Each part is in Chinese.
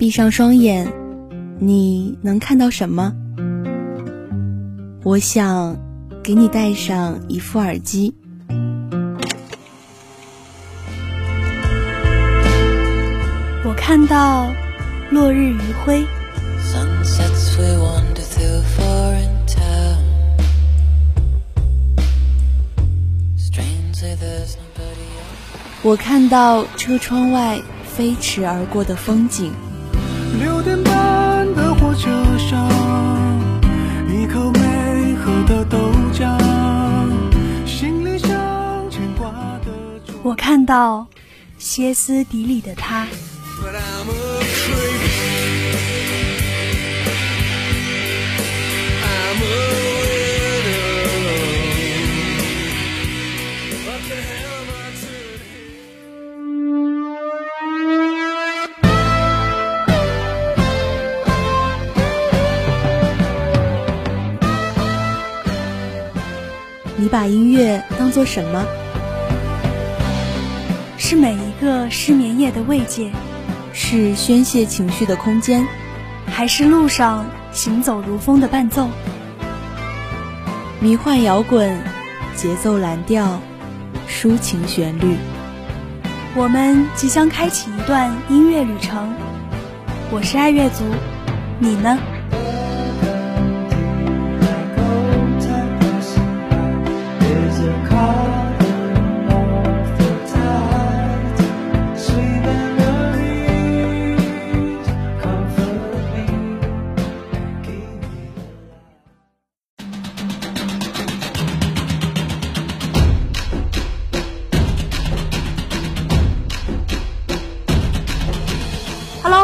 闭上双眼，你能看到什么？我想给你戴上一副耳机。我看到落日余晖。我看到车窗外飞驰而过的风景。六点半的火车上，一口没喝的豆浆，行李箱牵挂的。我看到歇斯底里的他。你把音乐当做什么？是每一个失眠夜的慰藉，是宣泄情绪的空间，还是路上行走如风的伴奏？迷幻摇滚，节奏蓝调，抒情旋律。我们即将开启一段音乐旅程。我是爱乐族，你呢？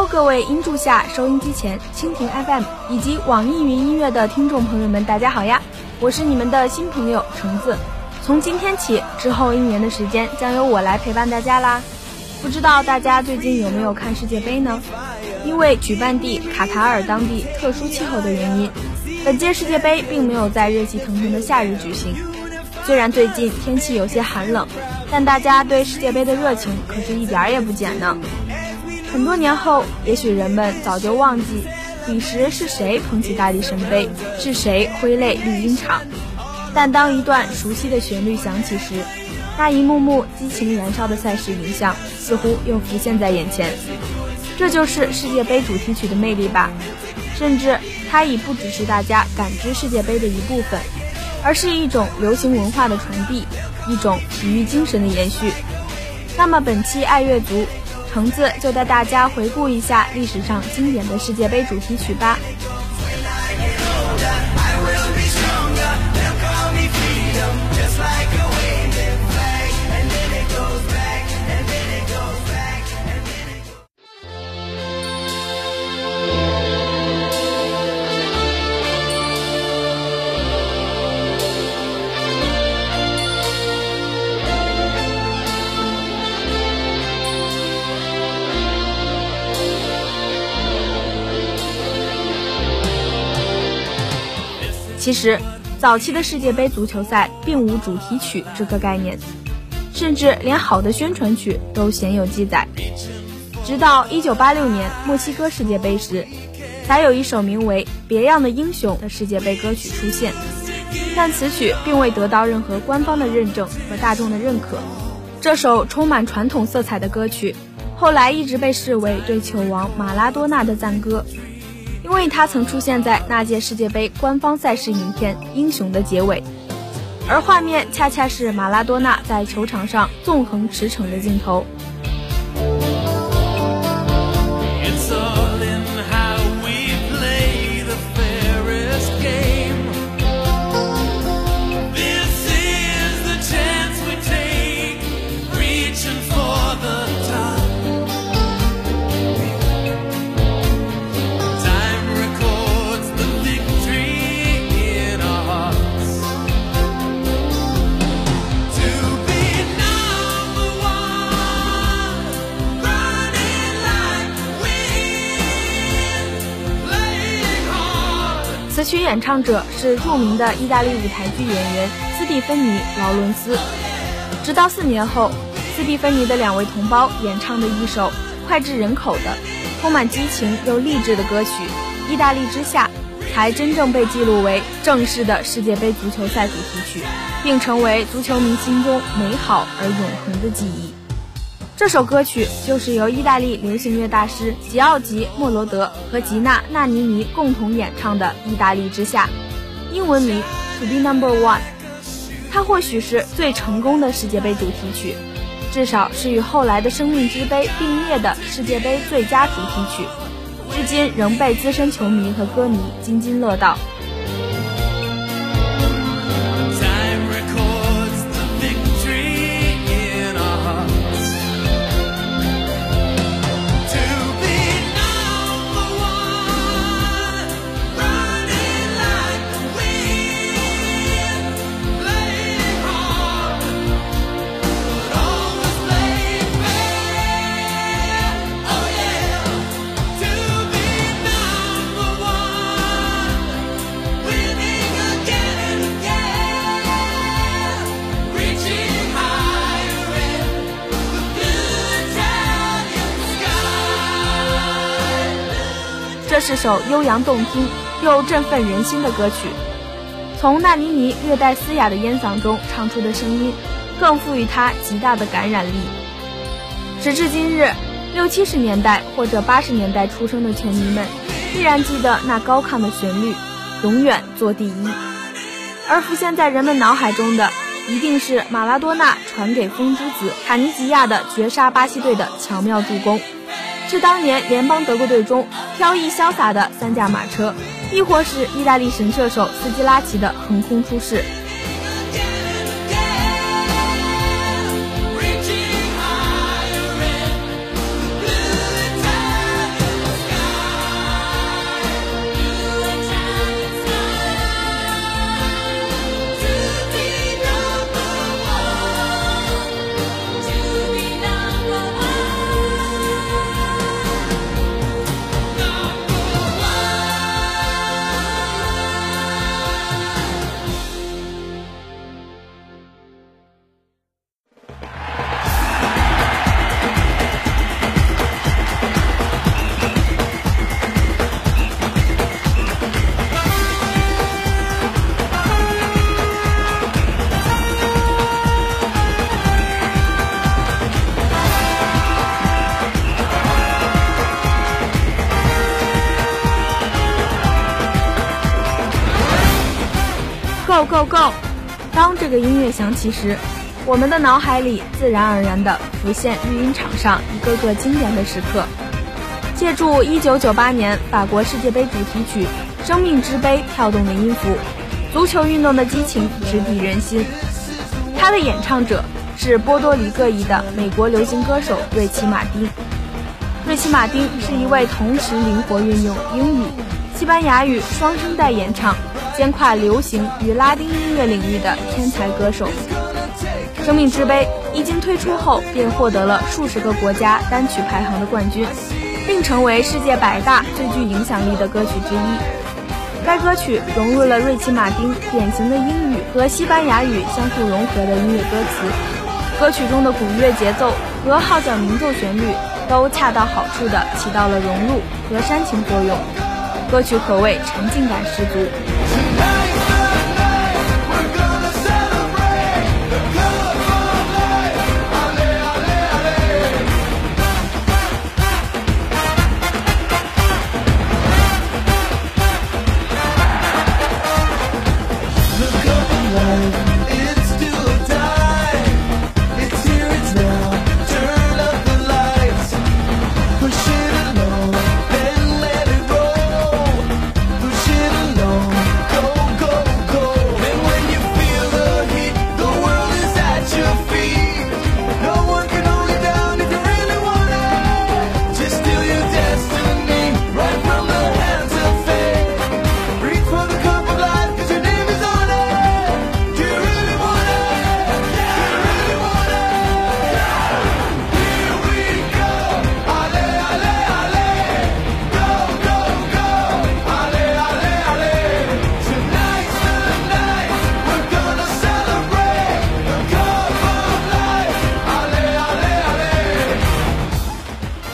各位音柱下、收音机前、蜻蜓 FM 以及网易云音乐的听众朋友们，大家好呀！我是你们的新朋友橙子。从今天起，之后一年的时间将由我来陪伴大家啦。不知道大家最近有没有看世界杯呢？因为举办地卡塔尔当地特殊气候的原因，本届世界杯并没有在热气腾腾的夏日举行。虽然最近天气有些寒冷，但大家对世界杯的热情可是一点儿也不减呢。很多年后，也许人们早就忘记，彼时是谁捧起大力神杯，是谁挥泪绿茵场。但当一段熟悉的旋律响起时，那一幕幕激情燃烧的赛事影像似乎又浮现在眼前。这就是世界杯主题曲的魅力吧。甚至它已不只是大家感知世界杯的一部分，而是一种流行文化的传递，一种体育精神的延续。那么本期爱乐族。橙子就带大家回顾一下历史上经典的世界杯主题曲吧。其实，早期的世界杯足球赛并无主题曲这个概念，甚至连好的宣传曲都鲜有记载。直到1986年墨西哥世界杯时，才有一首名为《别样的英雄》的世界杯歌曲出现，但此曲并未得到任何官方的认证和大众的认可。这首充满传统色彩的歌曲，后来一直被视为对球王马拉多纳的赞歌。因为他曾出现在那届世界杯官方赛事影片《英雄》的结尾，而画面恰恰是马拉多纳在球场上纵横驰骋的镜头。演唱者是著名的意大利舞台剧演员斯蒂芬妮·劳伦斯。直到四年后，斯蒂芬妮的两位同胞演唱的一首脍炙人口的《充满激情又励志的歌曲《意大利之夏》，才真正被记录为正式的世界杯足球赛主题曲，并成为足球迷心中美好而永恒的记忆。这首歌曲就是由意大利流行乐大师吉奥吉·莫罗德和吉娜·纳尼尼共同演唱的《意大利之夏》，英文名《To Be Number One》。它或许是最成功的世界杯主题曲，至少是与后来的《生命之杯》并列的世界杯最佳主题曲，至今仍被资深球迷和歌迷津津乐道。是首悠扬动听又振奋人心的歌曲，从纳尼尼略带嘶哑的烟嗓中唱出的声音，更赋予它极大的感染力。时至今日，六七十年代或者八十年代出生的球迷们，依然记得那高亢的旋律，永远做第一。而浮现在人们脑海中的，一定是马拉多纳传给风之子卡尼吉亚的绝杀巴西队的巧妙助攻。是当年联邦德国队中飘逸潇洒的三驾马车，亦或是意大利神射手斯基拉奇的横空出世。Go Go Go！当这个音乐响起时，我们的脑海里自然而然地浮现绿茵场上一个个经典的时刻。借助1998年法国世界杯主题曲《生命之杯》跳动的音符，足球运动的激情直抵人心。它的演唱者是波多黎各裔的美国流行歌手瑞奇·马丁。瑞奇·马丁是一位同时灵活运用英语、西班牙语双声带演唱。兼跨流行与拉丁音乐领域的天才歌手，《生命之杯》一经推出后便获得了数十个国家单曲排行的冠军，并成为世界百大最具影响力的歌曲之一。该歌曲融入了瑞奇·马丁典型的英语和西班牙语相互融合的音乐歌词，歌曲中的鼓乐节奏和号角鸣奏旋律都恰到好处地起到了融入和煽情作用，歌曲可谓沉浸感十足。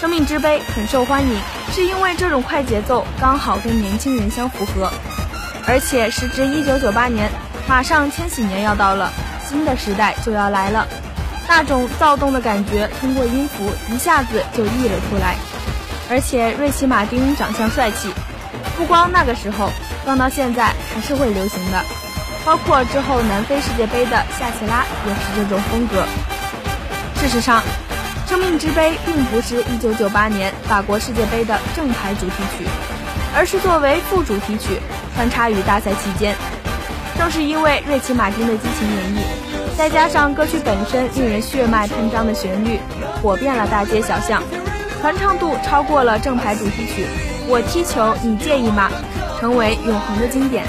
生命之杯很受欢迎，是因为这种快节奏刚好跟年轻人相符合，而且时值一九九八年，马上千禧年要到了，新的时代就要来了，那种躁动的感觉通过音符一下子就溢了出来。而且瑞奇·马丁长相帅气，不光那个时候，放到现在还是会流行的，包括之后南非世界杯的夏奇拉也是这种风格。事实上。生命之杯并不是1998年法国世界杯的正牌主题曲，而是作为副主题曲穿插于大赛期间。正是因为瑞奇·马丁的激情演绎，再加上歌曲本身令人血脉喷张的旋律，火遍了大街小巷，传唱度超过了正牌主题曲《我踢球你介意吗》，成为永恒的经典。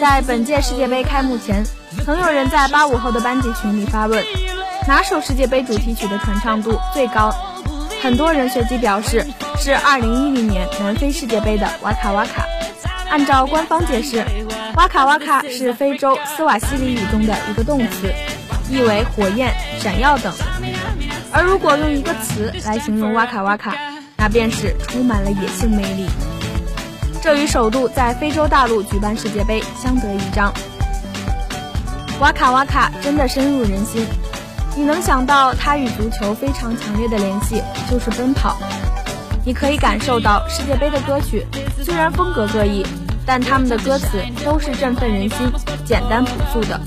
在本届世界杯开幕前，曾有人在八五后的班级群里发问：哪首世界杯主题曲的传唱度最高？很多人随即表示是二零一零年南非世界杯的瓦卡瓦卡。按照官方解释，瓦卡瓦卡是非洲斯瓦西里语中的一个动词，意为火焰、闪耀等。而如果用一个词来形容瓦卡瓦卡，那便是充满了野性魅力。这与首度在非洲大陆举办世界杯相得益彰。瓦卡瓦卡真的深入人心，你能想到它与足球非常强烈的联系就是奔跑。你可以感受到世界杯的歌曲虽然风格各异，但他们的歌词都是振奋人心、简单朴素的。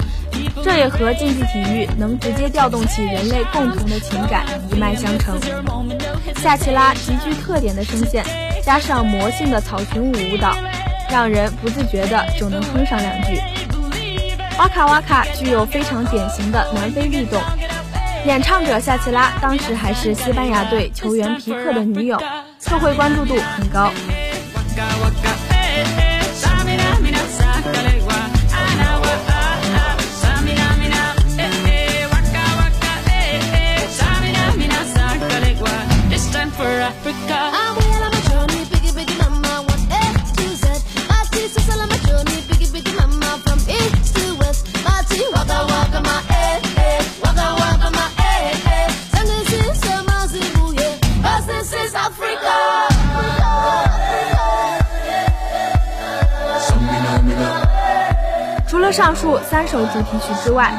这也和竞技体育能直接调动起人类共同的情感一脉相承。夏奇拉极具特点的声线，加上魔性的草裙舞舞蹈，让人不自觉的就能哼上两句。哇卡哇卡具有非常典型的南非律动，演唱者夏奇拉当时还是西班牙队球员皮克的女友，社会关注度很高。上述三首主题曲之外，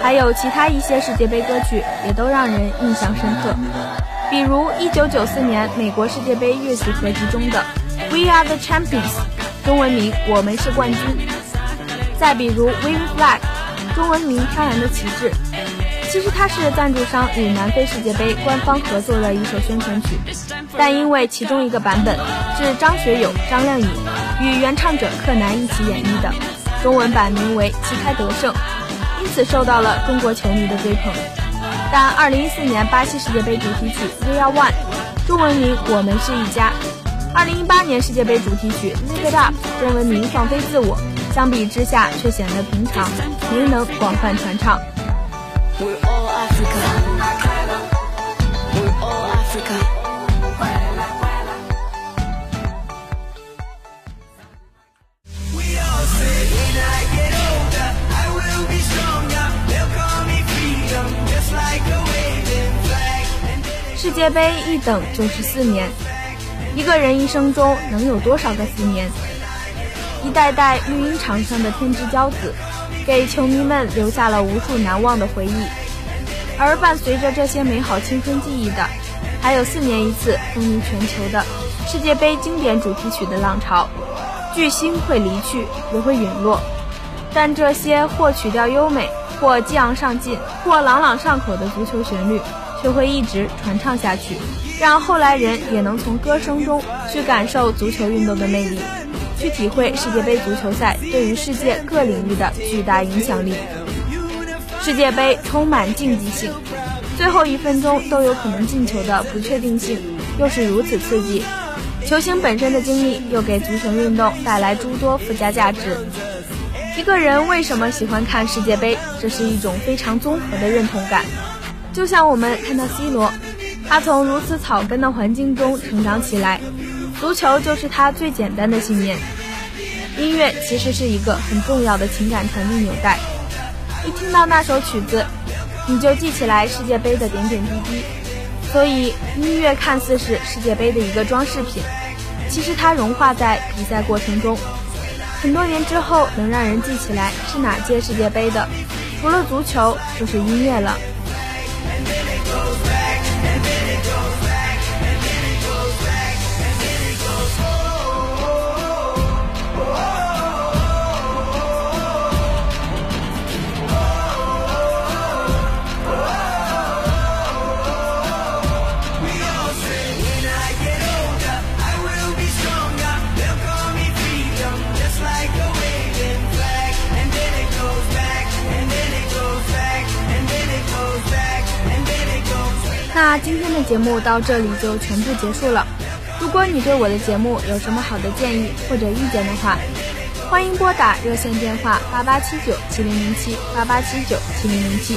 还有其他一些世界杯歌曲也都让人印象深刻。比如1994年美国世界杯乐曲合集中的《We Are the Champions》，中文名《我们是冠军》；再比如《Wave Flag》，中文名《飘然的旗帜》。其实它是赞助商与南非世界杯官方合作的一首宣传曲，但因为其中一个版本是张学友、张靓颖与原唱者柯南一起演绎的，中文版名为《旗开得胜》，因此受到了中国球迷的追捧。但2014年巴西世界杯主题曲《We Are One》，中文名《我们是一家》；2018年世界杯主题曲《Live It Up》，中文名《放飞自我》，相比之下却显得平常，没能广泛传唱。We're all Africa. 世界杯一等就是四年，一个人一生中能有多少个四年？一代代绿茵场上的天之骄子，给球迷们留下了无数难忘的回忆。而伴随着这些美好青春记忆的，还有四年一次风靡全球的世界杯经典主题曲的浪潮。巨星会离去，也会陨落，但这些或曲调优美、或激昂上进、或朗朗上口的足球旋律，就会一直传唱下去，让后来人也能从歌声中去感受足球运动的魅力，去体会世界杯足球赛对于世界各领域的巨大影响力。世界杯充满竞技性，最后一分钟都有可能进球的不确定性，又是如此刺激。球星本身的经历又给足球运动带来诸多附加价值。一个人为什么喜欢看世界杯？这是一种非常综合的认同感。就像我们看到 C 罗，他从如此草根的环境中成长起来，足球就是他最简单的信念。音乐其实是一个很重要的情感传递纽带。一听到那首曲子，你就记起来世界杯的点点滴滴。所以，音乐看似是世界杯的一个装饰品，其实它融化在比赛过程中。很多年之后，能让人记起来是哪届世界杯的，除了足球，就是音乐了。那今天的节目到这里就全部结束了。如果你对我的节目有什么好的建议或者意见的话，欢迎拨打热线电话八八七九七零零七八八七九七零零七，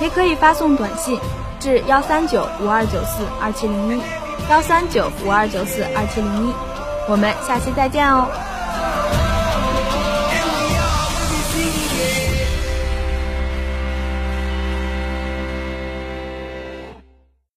也可以发送短信至幺三九五二九四二七零一幺三九五二九四二七零一。我们下期再见哦。